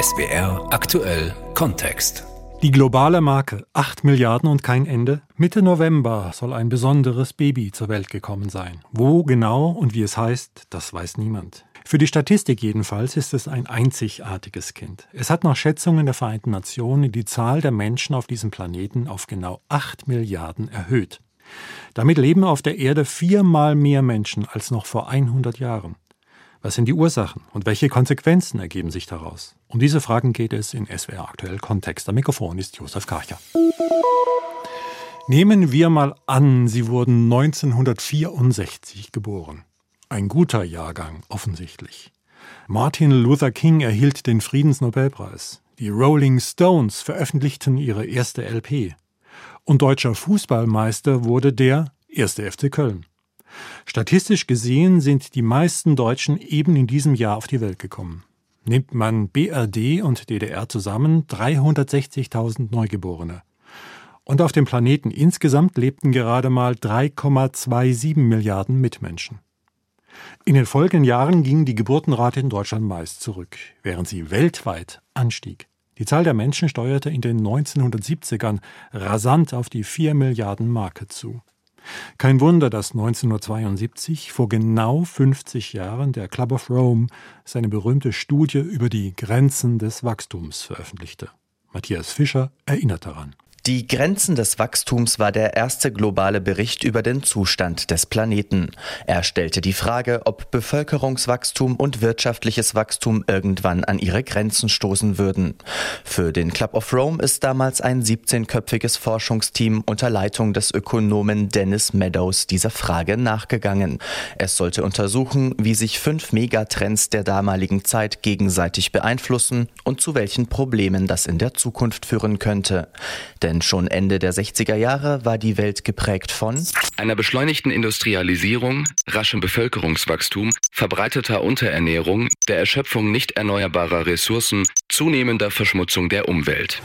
SWR aktuell Kontext. Die globale Marke 8 Milliarden und kein Ende. Mitte November soll ein besonderes Baby zur Welt gekommen sein. Wo genau und wie es heißt, das weiß niemand. Für die Statistik jedenfalls ist es ein einzigartiges Kind. Es hat nach Schätzungen der Vereinten Nationen die Zahl der Menschen auf diesem Planeten auf genau 8 Milliarden erhöht. Damit leben auf der Erde viermal mehr Menschen als noch vor 100 Jahren. Was sind die Ursachen und welche Konsequenzen ergeben sich daraus? Um diese Fragen geht es in SWR aktuell Kontext. Am Mikrofon ist Josef Karcher. Nehmen wir mal an, Sie wurden 1964 geboren. Ein guter Jahrgang, offensichtlich. Martin Luther King erhielt den Friedensnobelpreis. Die Rolling Stones veröffentlichten ihre erste LP. Und deutscher Fußballmeister wurde der erste FC Köln. Statistisch gesehen sind die meisten Deutschen eben in diesem Jahr auf die Welt gekommen. Nimmt man BRD und DDR zusammen 360.000 Neugeborene. Und auf dem Planeten insgesamt lebten gerade mal 3,27 Milliarden Mitmenschen. In den folgenden Jahren ging die Geburtenrate in Deutschland meist zurück, während sie weltweit anstieg. Die Zahl der Menschen steuerte in den 1970ern rasant auf die 4 Milliarden Marke zu. Kein Wunder, dass 1972, vor genau 50 Jahren, der Club of Rome seine berühmte Studie über die Grenzen des Wachstums veröffentlichte. Matthias Fischer erinnert daran. Die Grenzen des Wachstums war der erste globale Bericht über den Zustand des Planeten. Er stellte die Frage, ob Bevölkerungswachstum und wirtschaftliches Wachstum irgendwann an ihre Grenzen stoßen würden. Für den Club of Rome ist damals ein 17-köpfiges Forschungsteam unter Leitung des Ökonomen Dennis Meadows dieser Frage nachgegangen. Es sollte untersuchen, wie sich fünf Megatrends der damaligen Zeit gegenseitig beeinflussen und zu welchen Problemen das in der Zukunft führen könnte. Der denn schon Ende der 60er Jahre war die Welt geprägt von einer beschleunigten Industrialisierung, raschem Bevölkerungswachstum, verbreiteter Unterernährung, der Erschöpfung nicht erneuerbarer Ressourcen, zunehmender Verschmutzung der Umwelt.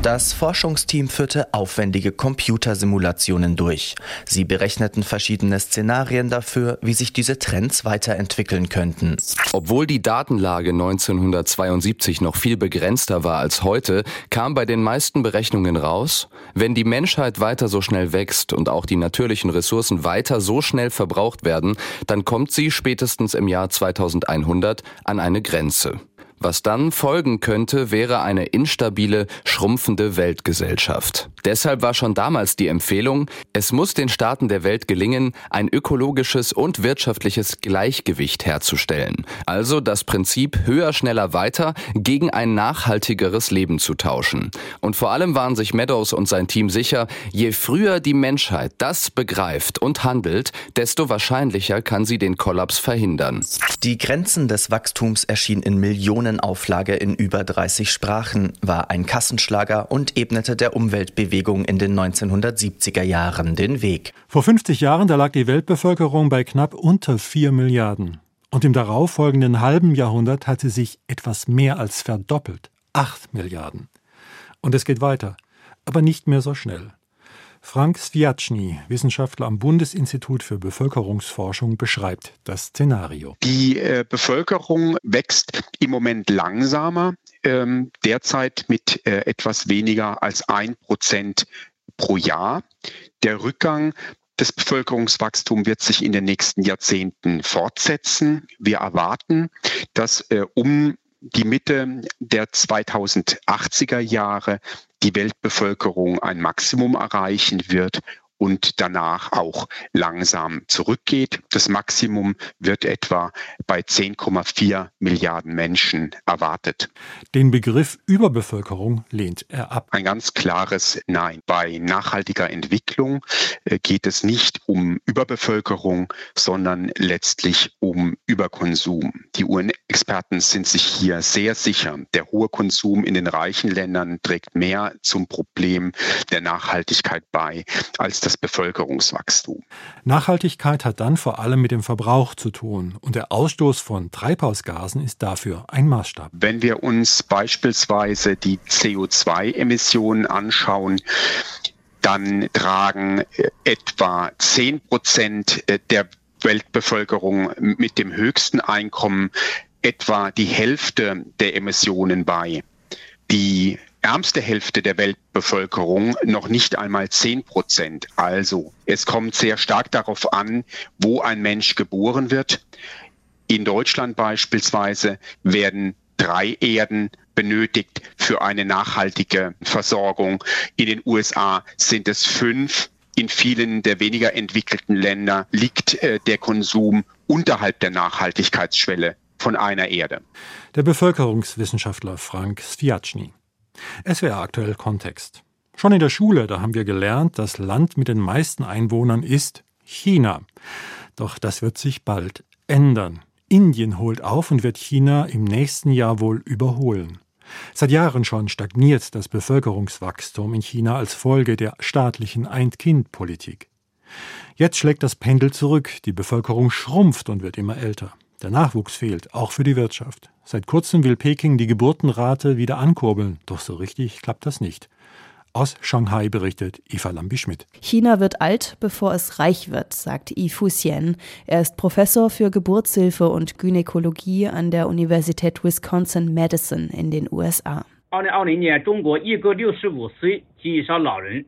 Das Forschungsteam führte aufwendige Computersimulationen durch. Sie berechneten verschiedene Szenarien dafür, wie sich diese Trends weiterentwickeln könnten. Obwohl die Datenlage 1972 noch viel begrenzter war als heute, kam bei den meisten Berechnungen raus, wenn die Menschheit weiter so schnell wächst und auch die natürlichen Ressourcen weiter so schnell verbraucht werden, dann kommt sie spätestens im Jahr 2100 an eine Grenze. Was dann folgen könnte, wäre eine instabile, schrumpfende Weltgesellschaft. Deshalb war schon damals die Empfehlung, es muss den Staaten der Welt gelingen, ein ökologisches und wirtschaftliches Gleichgewicht herzustellen. Also das Prinzip höher, schneller, weiter gegen ein nachhaltigeres Leben zu tauschen. Und vor allem waren sich Meadows und sein Team sicher, je früher die Menschheit das begreift und handelt, desto wahrscheinlicher kann sie den Kollaps verhindern. Die Grenzen des Wachstums erschienen in Millionen Millionenauflage in über 30 Sprachen, war ein Kassenschlager und ebnete der Umweltbewegung in den 1970er Jahren den Weg. Vor 50 Jahren, da lag die Weltbevölkerung bei knapp unter 4 Milliarden. Und im darauffolgenden halben Jahrhundert hat sie sich etwas mehr als verdoppelt. 8 Milliarden. Und es geht weiter, aber nicht mehr so schnell. Frank Sviatschny, Wissenschaftler am Bundesinstitut für Bevölkerungsforschung, beschreibt das Szenario. Die äh, Bevölkerung wächst im Moment langsamer, ähm, derzeit mit äh, etwas weniger als ein Prozent pro Jahr. Der Rückgang des Bevölkerungswachstums wird sich in den nächsten Jahrzehnten fortsetzen. Wir erwarten, dass äh, um die Mitte der 2080er Jahre die Weltbevölkerung ein Maximum erreichen wird und danach auch langsam zurückgeht. Das Maximum wird etwa bei 10,4 Milliarden Menschen erwartet. Den Begriff Überbevölkerung lehnt er ab. Ein ganz klares Nein. Bei nachhaltiger Entwicklung äh, geht es nicht um Überbevölkerung, sondern letztlich um Überkonsum. Die UN-Experten sind sich hier sehr sicher. Der hohe Konsum in den reichen Ländern trägt mehr zum Problem der Nachhaltigkeit bei als das Bevölkerungswachstum. Nachhaltigkeit hat dann vor allem mit dem Verbrauch zu tun und der Ausstoß von Treibhausgasen ist dafür ein Maßstab. Wenn wir uns beispielsweise die CO2-Emissionen anschauen, dann tragen äh, etwa 10 Prozent äh, der Weltbevölkerung mit dem höchsten Einkommen etwa die Hälfte der Emissionen bei. Die ärmste Hälfte der Weltbevölkerung noch nicht einmal 10 Prozent. Also es kommt sehr stark darauf an, wo ein Mensch geboren wird. In Deutschland beispielsweise werden drei Erden benötigt für eine nachhaltige Versorgung. In den USA sind es fünf. In vielen der weniger entwickelten Länder liegt äh, der Konsum unterhalb der Nachhaltigkeitsschwelle von einer Erde. Der Bevölkerungswissenschaftler Frank Sviacny. SWR aktuell Kontext. Schon in der Schule, da haben wir gelernt, das Land mit den meisten Einwohnern ist China. Doch das wird sich bald ändern. Indien holt auf und wird China im nächsten Jahr wohl überholen. Seit Jahren schon stagniert das Bevölkerungswachstum in China als Folge der staatlichen Ein-Kind-Politik. Jetzt schlägt das Pendel zurück, die Bevölkerung schrumpft und wird immer älter. Der Nachwuchs fehlt, auch für die Wirtschaft. Seit kurzem will Peking die Geburtenrate wieder ankurbeln, doch so richtig klappt das nicht. Aus Shanghai berichtet Eva Lambi-Schmidt. China wird alt, bevor es reich wird, sagt Yi Fuxian. Er ist Professor für Geburtshilfe und Gynäkologie an der Universität Wisconsin-Madison in den USA. 二零二零年，中国一个六十五岁及以上老人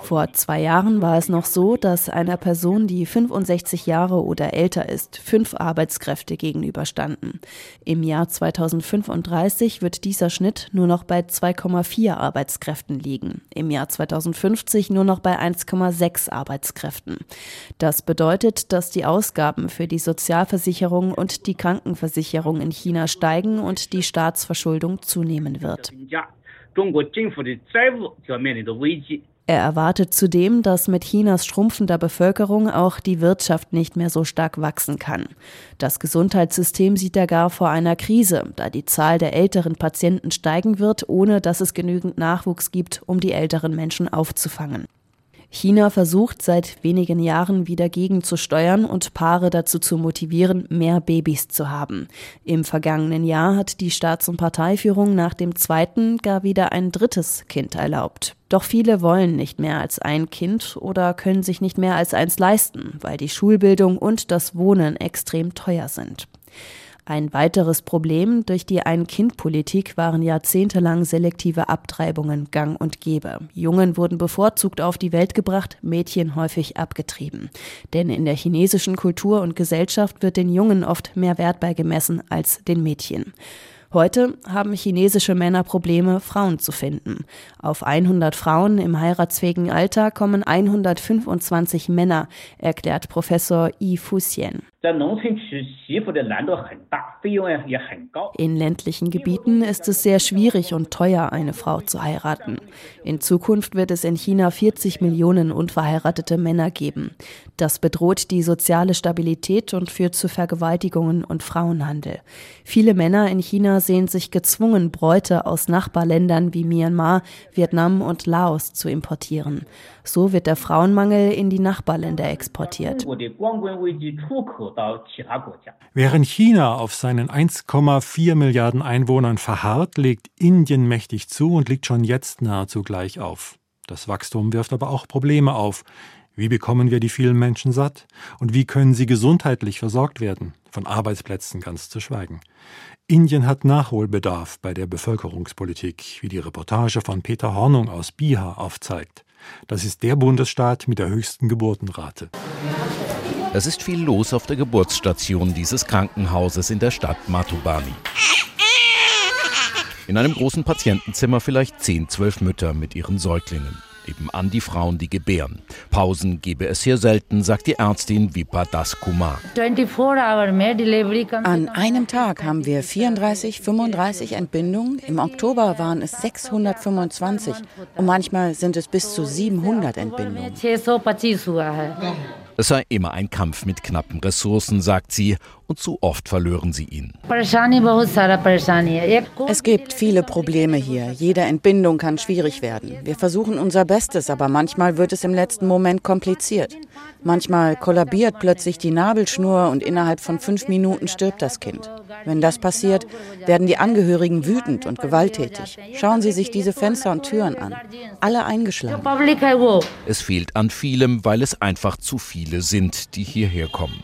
vor zwei Jahren war es noch so, dass einer Person, die 65 Jahre oder älter ist, fünf Arbeitskräfte gegenüberstanden. Im Jahr 2035 wird dieser Schnitt nur noch bei 2,4 Arbeitskräften liegen, im Jahr 2050 nur noch bei 1,6 Arbeitskräften. Das bedeutet, dass die Ausgaben für die Sozialversicherung und die Krankenversicherung in China steigen und die Staatsverschuldung zunehmen wird. Er erwartet zudem, dass mit Chinas schrumpfender Bevölkerung auch die Wirtschaft nicht mehr so stark wachsen kann. Das Gesundheitssystem sieht er gar vor einer Krise, da die Zahl der älteren Patienten steigen wird, ohne dass es genügend Nachwuchs gibt, um die älteren Menschen aufzufangen. China versucht seit wenigen Jahren wieder gegenzusteuern und Paare dazu zu motivieren, mehr Babys zu haben. Im vergangenen Jahr hat die Staats- und Parteiführung nach dem zweiten gar wieder ein drittes Kind erlaubt. Doch viele wollen nicht mehr als ein Kind oder können sich nicht mehr als eins leisten, weil die Schulbildung und das Wohnen extrem teuer sind. Ein weiteres Problem durch die Ein-Kind-Politik waren jahrzehntelang selektive Abtreibungen gang und gäbe. Jungen wurden bevorzugt auf die Welt gebracht, Mädchen häufig abgetrieben. Denn in der chinesischen Kultur und Gesellschaft wird den Jungen oft mehr Wert beigemessen als den Mädchen. Heute haben chinesische Männer Probleme, Frauen zu finden. Auf 100 Frauen im heiratsfähigen Alter kommen 125 Männer, erklärt Professor Yi Fuxian. In ländlichen Gebieten ist es sehr schwierig und teuer, eine Frau zu heiraten. In Zukunft wird es in China 40 Millionen unverheiratete Männer geben. Das bedroht die soziale Stabilität und führt zu Vergewaltigungen und Frauenhandel. Viele Männer in China sehen sich gezwungen, Bräute aus Nachbarländern wie Myanmar, Vietnam und Laos zu importieren. So wird der Frauenmangel in die Nachbarländer exportiert. Während China auf seinen 1,4 Milliarden Einwohnern verharrt, legt Indien mächtig zu und liegt schon jetzt nahezu gleich auf. Das Wachstum wirft aber auch Probleme auf. Wie bekommen wir die vielen Menschen satt? Und wie können sie gesundheitlich versorgt werden? Von Arbeitsplätzen ganz zu schweigen. Indien hat Nachholbedarf bei der Bevölkerungspolitik, wie die Reportage von Peter Hornung aus Bihar aufzeigt. Das ist der Bundesstaat mit der höchsten Geburtenrate. Es ist viel los auf der Geburtsstation dieses Krankenhauses in der Stadt Matubani. In einem großen Patientenzimmer vielleicht 10, 12 Mütter mit ihren Säuglingen nebenan die Frauen, die gebären. Pausen gebe es hier selten, sagt die Ärztin Vipa Das Kumar. An einem Tag haben wir 34, 35 Entbindungen. Im Oktober waren es 625 und manchmal sind es bis zu 700 Entbindungen. Es sei immer ein Kampf mit knappen Ressourcen, sagt sie, und zu oft verlören sie ihn. Es gibt viele Probleme hier. Jede Entbindung kann schwierig werden. Wir versuchen unser Bestes, aber manchmal wird es im letzten Moment kompliziert. Manchmal kollabiert plötzlich die Nabelschnur und innerhalb von fünf Minuten stirbt das Kind. Wenn das passiert, werden die Angehörigen wütend und gewalttätig. Schauen Sie sich diese Fenster und Türen an. Alle eingeschlagen. Es fehlt an vielem, weil es einfach zu viele sind, die hierher kommen.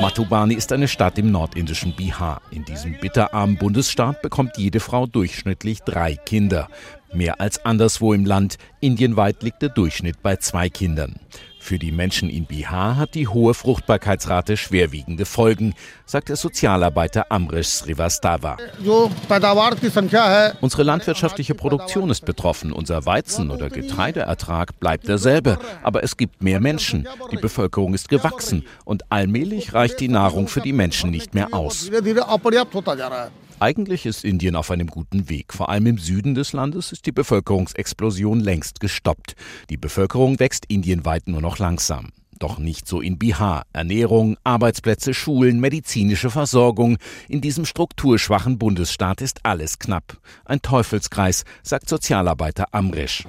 Matubani ist eine Stadt im nordindischen Bihar. In diesem bitterarmen Bundesstaat bekommt jede Frau durchschnittlich drei Kinder. Mehr als anderswo im Land. Indienweit liegt der Durchschnitt bei zwei Kindern. Für die Menschen in Bihar hat die hohe Fruchtbarkeitsrate schwerwiegende Folgen, sagt der Sozialarbeiter Amrish Srivastava. Unsere landwirtschaftliche Produktion ist betroffen. Unser Weizen- oder Getreideertrag bleibt derselbe, aber es gibt mehr Menschen. Die Bevölkerung ist gewachsen und allmählich reicht die Nahrung für die Menschen nicht mehr aus. Eigentlich ist Indien auf einem guten Weg. Vor allem im Süden des Landes ist die Bevölkerungsexplosion längst gestoppt. Die Bevölkerung wächst indienweit nur noch langsam. Doch nicht so in Bihar. Ernährung, Arbeitsplätze, Schulen, medizinische Versorgung. In diesem strukturschwachen Bundesstaat ist alles knapp. Ein Teufelskreis, sagt Sozialarbeiter Amrish.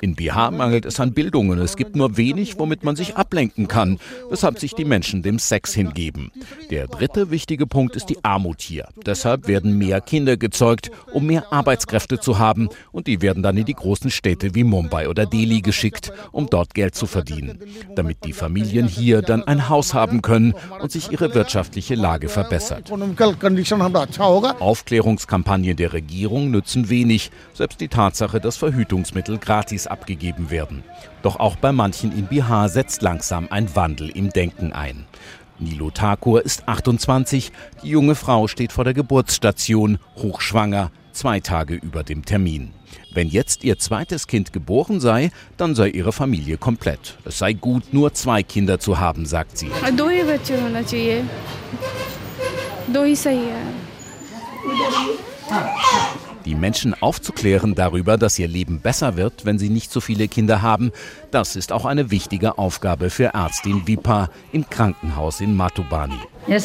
In Bihar mangelt es an Bildung und es gibt nur wenig, womit man sich ablenken kann, weshalb sich die Menschen dem Sex hingeben. Der dritte wichtige Punkt ist die Armut hier. Deshalb werden mehr Kinder gezeugt, um mehr Arbeitskräfte zu haben und die werden dann in die großen Städte wie Mumbai oder Delhi geschickt, um dort Geld zu verdienen verdienen, damit die Familien hier dann ein Haus haben können und sich ihre wirtschaftliche Lage verbessert. Aufklärungskampagnen der Regierung nützen wenig, selbst die Tatsache, dass Verhütungsmittel gratis abgegeben werden. Doch auch bei manchen in Bihar setzt langsam ein Wandel im Denken ein. Nilo Thakur ist 28, die junge Frau steht vor der Geburtsstation, hochschwanger, zwei Tage über dem Termin. Wenn jetzt ihr zweites Kind geboren sei, dann sei ihre Familie komplett. Es sei gut, nur zwei Kinder zu haben, sagt sie. Die Menschen aufzuklären darüber, dass ihr Leben besser wird, wenn sie nicht so viele Kinder haben, das ist auch eine wichtige Aufgabe für Ärztin Vipa im Krankenhaus in Matubani. Ja,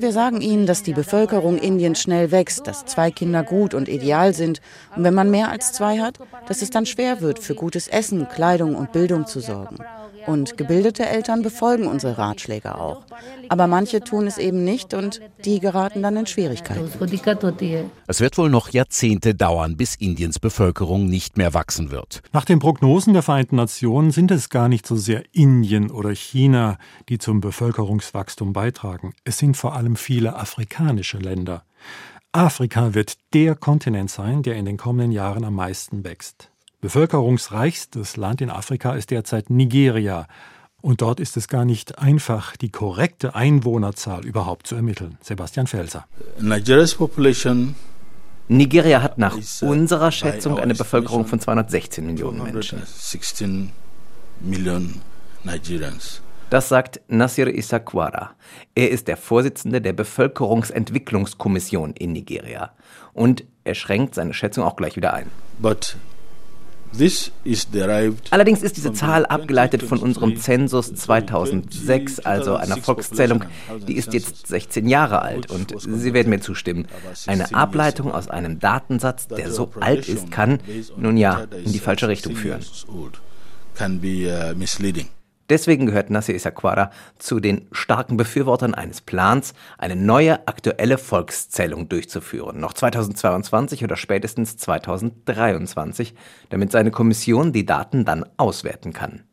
wir sagen ihnen, dass die Bevölkerung Indiens schnell wächst, dass zwei Kinder gut und ideal sind und wenn man mehr als zwei hat, dass es dann schwer wird, für gutes Essen, Kleidung und Bildung zu sorgen. Und gebildete Eltern befolgen unsere Ratschläge auch. Aber manche tun es eben nicht und die geraten dann in Schwierigkeiten. Es wird wohl noch Jahrzehnte dauern, bis Indiens Bevölkerung nicht mehr wachsen wird. Nach den Prognosen der Vereinten Nationen sind es gar nicht so sehr Indien oder China, die zum Bevölkerungswachstum beitragen. Es sind vor allem viele afrikanische Länder. Afrika wird der Kontinent sein, der in den kommenden Jahren am meisten wächst. Bevölkerungsreichstes Land in Afrika ist derzeit Nigeria. Und dort ist es gar nicht einfach, die korrekte Einwohnerzahl überhaupt zu ermitteln. Sebastian Felser. Nigeria hat nach uh, unserer Schätzung eine Bevölkerung von 216 Millionen Menschen. Das sagt Nasir Isakwara. Er ist der Vorsitzende der Bevölkerungsentwicklungskommission in Nigeria. Und er schränkt seine Schätzung auch gleich wieder ein. But Allerdings ist diese Zahl abgeleitet von unserem Zensus 2006, also einer Volkszählung, die ist jetzt 16 Jahre alt und Sie werden mir zustimmen. Eine Ableitung aus einem Datensatz, der so alt ist, kann, nun ja, in die falsche Richtung führen. Deswegen gehört Nasser Isaquara zu den starken Befürwortern eines Plans, eine neue aktuelle Volkszählung durchzuführen, noch 2022 oder spätestens 2023, damit seine Kommission die Daten dann auswerten kann.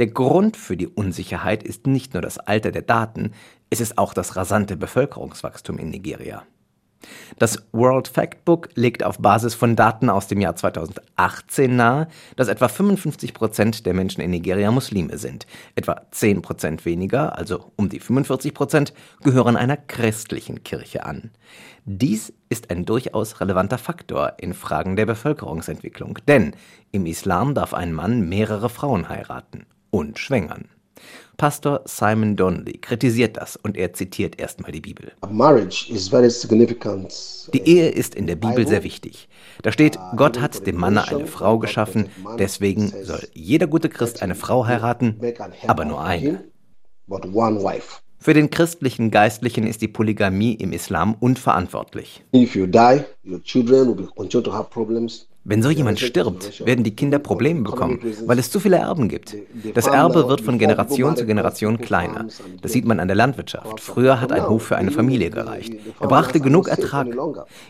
Der Grund für die Unsicherheit ist nicht nur das Alter der Daten, es ist auch das rasante Bevölkerungswachstum in Nigeria. Das World Factbook legt auf Basis von Daten aus dem Jahr 2018 nahe, dass etwa 55 Prozent der Menschen in Nigeria Muslime sind. Etwa 10 Prozent weniger, also um die 45 Prozent, gehören einer christlichen Kirche an. Dies ist ein durchaus relevanter Faktor in Fragen der Bevölkerungsentwicklung, denn im Islam darf ein Mann mehrere Frauen heiraten und schwängern. Pastor Simon Donnelly kritisiert das und er zitiert erstmal die Bibel. Die Ehe ist in der Bibel sehr wichtig. Da steht, Gott hat dem Manne eine Frau geschaffen, deswegen soll jeder gute Christ eine Frau heiraten, aber nur eine. Für den christlichen Geistlichen ist die Polygamie im Islam unverantwortlich. Wenn so jemand stirbt, werden die Kinder Probleme bekommen, weil es zu viele Erben gibt. Das Erbe wird von Generation zu Generation kleiner. Das sieht man an der Landwirtschaft. Früher hat ein Hof für eine Familie gereicht. Er brachte genug Ertrag.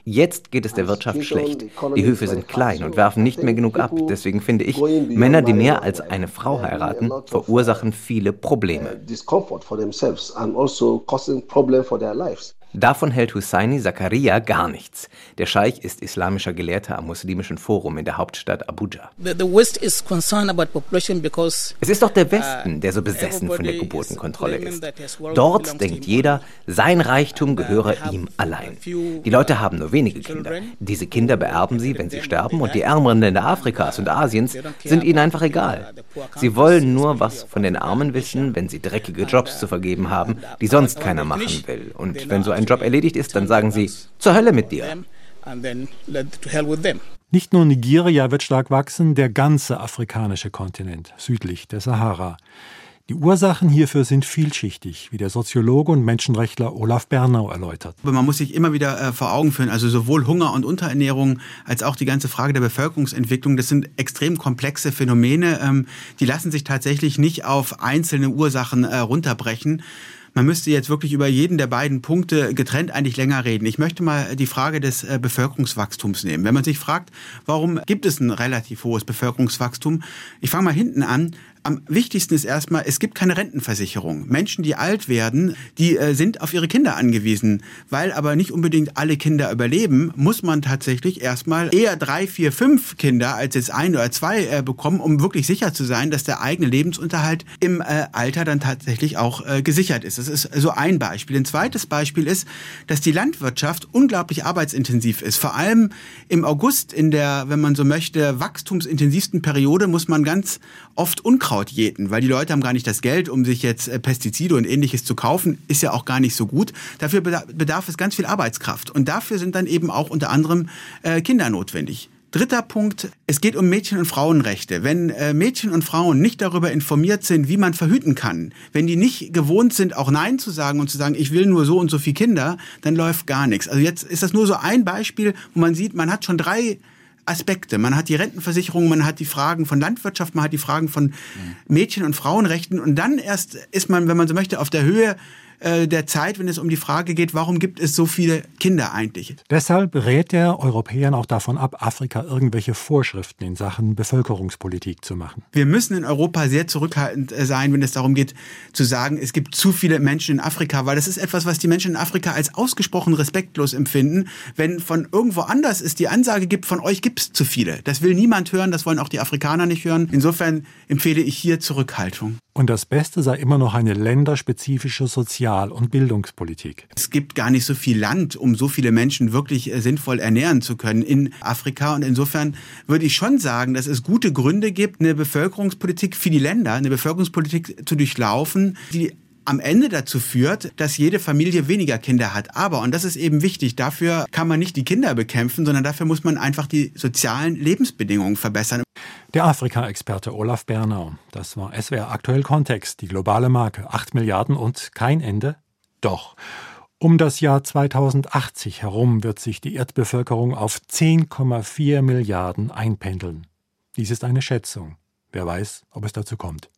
Jetzt geht es der Wirtschaft schlecht. Die Höfe sind klein und werfen nicht mehr genug ab. Deswegen finde ich, Männer, die mehr als eine Frau heiraten, verursachen viele Probleme. Davon hält Husseini Zakaria gar nichts. Der Scheich ist islamischer Gelehrter am muslimischen Forum in der Hauptstadt Abuja. Es ist doch der Westen, der so besessen von der Geburtenkontrolle ist. Dort denkt jeder, sein Reichtum gehöre ihm allein. Die Leute haben nur wenige Kinder. Diese Kinder beerben sie, wenn sie sterben, und die ärmeren Länder Afrikas und Asiens sind ihnen einfach egal. Sie wollen nur was von den Armen wissen, wenn sie dreckige Jobs zu vergeben haben, die sonst keiner machen will. Und wenn so ein Job erledigt ist, dann sagen sie, zur Hölle mit dir. Nicht nur Nigeria wird stark wachsen, der ganze afrikanische Kontinent südlich der Sahara. Die Ursachen hierfür sind vielschichtig, wie der Soziologe und Menschenrechtler Olaf Bernau erläutert. Man muss sich immer wieder äh, vor Augen führen, also sowohl Hunger und Unterernährung als auch die ganze Frage der Bevölkerungsentwicklung, das sind extrem komplexe Phänomene, ähm, die lassen sich tatsächlich nicht auf einzelne Ursachen äh, runterbrechen man müsste jetzt wirklich über jeden der beiden Punkte getrennt eigentlich länger reden. Ich möchte mal die Frage des äh, Bevölkerungswachstums nehmen. Wenn man sich fragt, warum gibt es ein relativ hohes Bevölkerungswachstum? Ich fange mal hinten an am wichtigsten ist erstmal, es gibt keine Rentenversicherung. Menschen, die alt werden, die äh, sind auf ihre Kinder angewiesen. Weil aber nicht unbedingt alle Kinder überleben, muss man tatsächlich erstmal eher drei, vier, fünf Kinder als jetzt ein oder zwei äh, bekommen, um wirklich sicher zu sein, dass der eigene Lebensunterhalt im äh, Alter dann tatsächlich auch äh, gesichert ist. Das ist so ein Beispiel. Ein zweites Beispiel ist, dass die Landwirtschaft unglaublich arbeitsintensiv ist. Vor allem im August in der, wenn man so möchte, wachstumsintensivsten Periode muss man ganz oft Unkraut Unkraut jäten, weil die Leute haben gar nicht das Geld, um sich jetzt äh, Pestizide und ähnliches zu kaufen, ist ja auch gar nicht so gut. Dafür bedarf es ganz viel Arbeitskraft. Und dafür sind dann eben auch unter anderem äh, Kinder notwendig. Dritter Punkt, es geht um Mädchen- und Frauenrechte. Wenn äh, Mädchen und Frauen nicht darüber informiert sind, wie man verhüten kann, wenn die nicht gewohnt sind, auch Nein zu sagen und zu sagen, ich will nur so und so viele Kinder, dann läuft gar nichts. Also jetzt ist das nur so ein Beispiel, wo man sieht, man hat schon drei Aspekte. Man hat die Rentenversicherung, man hat die Fragen von Landwirtschaft, man hat die Fragen von Mädchen- und Frauenrechten und dann erst ist man, wenn man so möchte, auf der Höhe äh, der Zeit, wenn es um die Frage geht, warum gibt es so viele Kinder eigentlich? Deshalb rät er Europäern auch davon ab, Afrika irgendwelche Vorschriften in Sachen Bevölkerungspolitik zu machen. Wir müssen in Europa sehr zurückhaltend äh, sein, wenn es darum geht, zu sagen, es gibt zu viele Menschen in Afrika, weil das ist etwas, was die Menschen in Afrika als ausgesprochen respektlos empfinden, wenn von irgendwo anders es die Ansage gibt, von euch gibt es zu viele. Das will niemand hören, das wollen auch die Afrikaner nicht hören. Insofern empfehle ich hier Zurückhaltung. Und das Beste sei immer noch eine länderspezifische Sozial- und Bildungspolitik. Es gibt gar nicht so viel Land, um so viele Menschen wirklich äh, sinnvoll ernähren zu können in Afrika. Und insofern würde ich schon sagen, dass es gute Gründe gibt, eine Bevölkerungspolitik für die Länder, eine Bevölkerungspolitik zu durchlaufen, die am Ende dazu führt, dass jede Familie weniger Kinder hat. Aber, und das ist eben wichtig, dafür kann man nicht die Kinder bekämpfen, sondern dafür muss man einfach die sozialen Lebensbedingungen verbessern. Der Afrika-Experte Olaf Bernau. Das war SWR aktuell Kontext, die globale Marke. 8 Milliarden und kein Ende? Doch. Um das Jahr 2080 herum wird sich die Erdbevölkerung auf 10,4 Milliarden einpendeln. Dies ist eine Schätzung. Wer weiß, ob es dazu kommt.